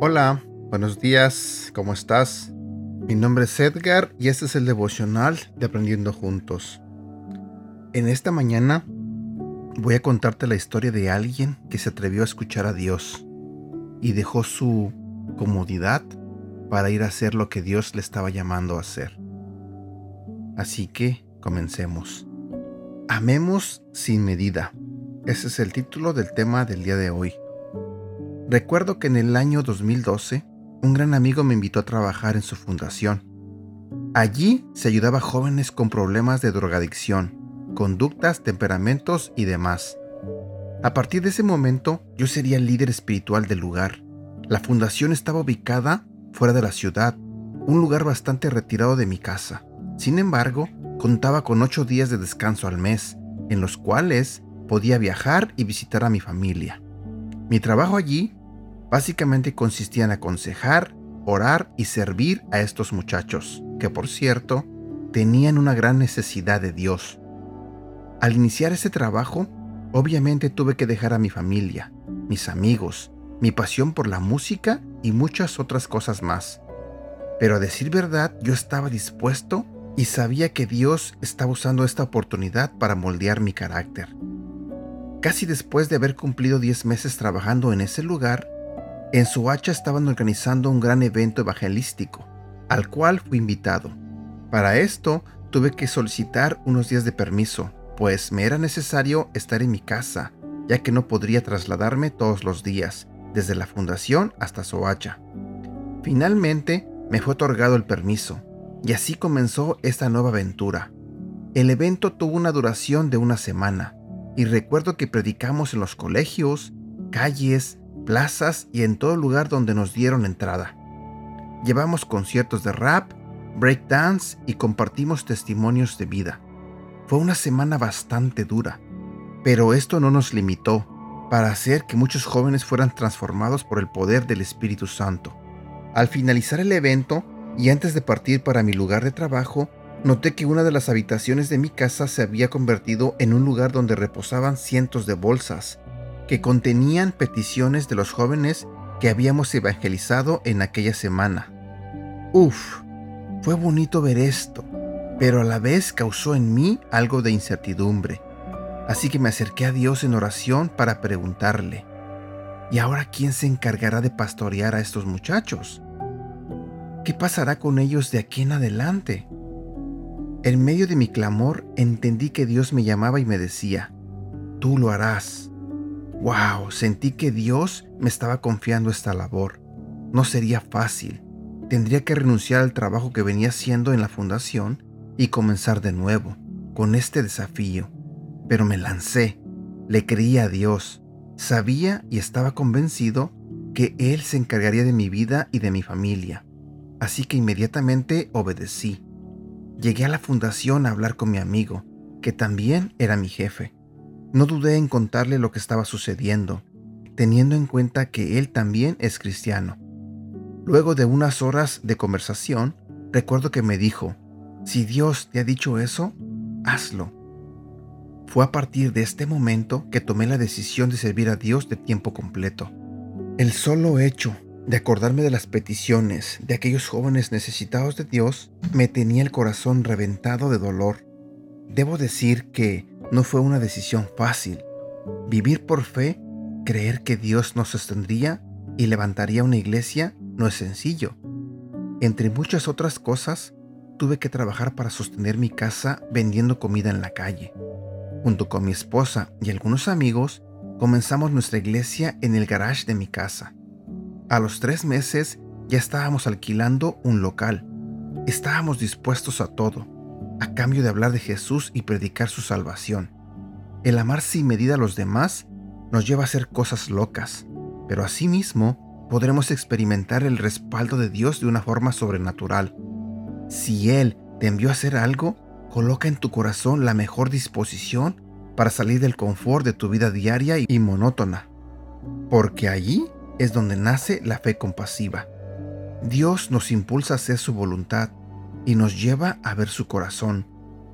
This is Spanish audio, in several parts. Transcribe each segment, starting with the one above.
Hola, buenos días, ¿cómo estás? Mi nombre es Edgar y este es el devocional de Aprendiendo Juntos. En esta mañana voy a contarte la historia de alguien que se atrevió a escuchar a Dios y dejó su comodidad para ir a hacer lo que Dios le estaba llamando a hacer. Así que comencemos. Amemos sin medida. Ese es el título del tema del día de hoy. Recuerdo que en el año 2012 un gran amigo me invitó a trabajar en su fundación. Allí se ayudaba a jóvenes con problemas de drogadicción, conductas, temperamentos y demás. A partir de ese momento yo sería el líder espiritual del lugar. La fundación estaba ubicada fuera de la ciudad, un lugar bastante retirado de mi casa. Sin embargo, contaba con ocho días de descanso al mes, en los cuales podía viajar y visitar a mi familia. Mi trabajo allí Básicamente consistía en aconsejar, orar y servir a estos muchachos, que por cierto, tenían una gran necesidad de Dios. Al iniciar ese trabajo, obviamente tuve que dejar a mi familia, mis amigos, mi pasión por la música y muchas otras cosas más. Pero a decir verdad, yo estaba dispuesto y sabía que Dios estaba usando esta oportunidad para moldear mi carácter. Casi después de haber cumplido 10 meses trabajando en ese lugar, en Suacha estaban organizando un gran evento evangelístico, al cual fui invitado. Para esto tuve que solicitar unos días de permiso, pues me era necesario estar en mi casa, ya que no podría trasladarme todos los días, desde la fundación hasta Soacha. Finalmente me fue otorgado el permiso, y así comenzó esta nueva aventura. El evento tuvo una duración de una semana, y recuerdo que predicamos en los colegios, calles, plazas y en todo lugar donde nos dieron entrada. Llevamos conciertos de rap, breakdance y compartimos testimonios de vida. Fue una semana bastante dura, pero esto no nos limitó para hacer que muchos jóvenes fueran transformados por el poder del Espíritu Santo. Al finalizar el evento y antes de partir para mi lugar de trabajo, noté que una de las habitaciones de mi casa se había convertido en un lugar donde reposaban cientos de bolsas, que contenían peticiones de los jóvenes que habíamos evangelizado en aquella semana. Uf, fue bonito ver esto, pero a la vez causó en mí algo de incertidumbre. Así que me acerqué a Dios en oración para preguntarle, ¿y ahora quién se encargará de pastorear a estos muchachos? ¿Qué pasará con ellos de aquí en adelante? En medio de mi clamor entendí que Dios me llamaba y me decía, tú lo harás. Wow, sentí que Dios me estaba confiando esta labor. No sería fácil. Tendría que renunciar al trabajo que venía haciendo en la fundación y comenzar de nuevo, con este desafío. Pero me lancé, le creí a Dios, sabía y estaba convencido que Él se encargaría de mi vida y de mi familia. Así que inmediatamente obedecí. Llegué a la fundación a hablar con mi amigo, que también era mi jefe. No dudé en contarle lo que estaba sucediendo, teniendo en cuenta que él también es cristiano. Luego de unas horas de conversación, recuerdo que me dijo, si Dios te ha dicho eso, hazlo. Fue a partir de este momento que tomé la decisión de servir a Dios de tiempo completo. El solo hecho de acordarme de las peticiones de aquellos jóvenes necesitados de Dios me tenía el corazón reventado de dolor. Debo decir que no fue una decisión fácil. Vivir por fe, creer que Dios nos sostendría y levantaría una iglesia, no es sencillo. Entre muchas otras cosas, tuve que trabajar para sostener mi casa vendiendo comida en la calle. Junto con mi esposa y algunos amigos, comenzamos nuestra iglesia en el garage de mi casa. A los tres meses ya estábamos alquilando un local. Estábamos dispuestos a todo a cambio de hablar de Jesús y predicar su salvación. El amar sin medida a los demás nos lleva a hacer cosas locas, pero asimismo podremos experimentar el respaldo de Dios de una forma sobrenatural. Si Él te envió a hacer algo, coloca en tu corazón la mejor disposición para salir del confort de tu vida diaria y monótona, porque allí es donde nace la fe compasiva. Dios nos impulsa a hacer su voluntad y nos lleva a ver su corazón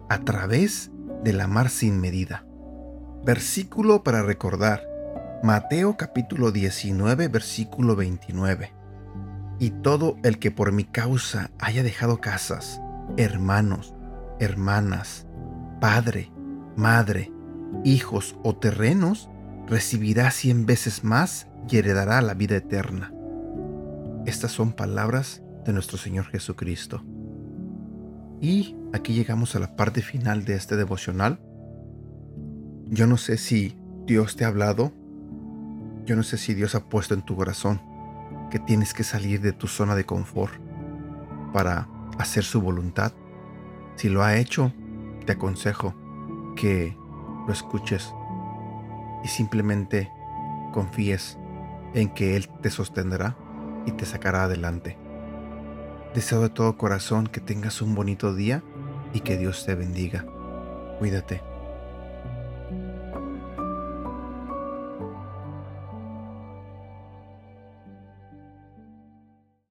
a través del amar sin medida. Versículo para recordar. Mateo capítulo 19 versículo 29. Y todo el que por mi causa haya dejado casas, hermanos, hermanas, padre, madre, hijos o terrenos, recibirá cien veces más y heredará la vida eterna. Estas son palabras de nuestro Señor Jesucristo. Y aquí llegamos a la parte final de este devocional. Yo no sé si Dios te ha hablado, yo no sé si Dios ha puesto en tu corazón que tienes que salir de tu zona de confort para hacer su voluntad. Si lo ha hecho, te aconsejo que lo escuches y simplemente confíes en que Él te sostendrá y te sacará adelante. Deseo de todo corazón que tengas un bonito día y que Dios te bendiga. Cuídate.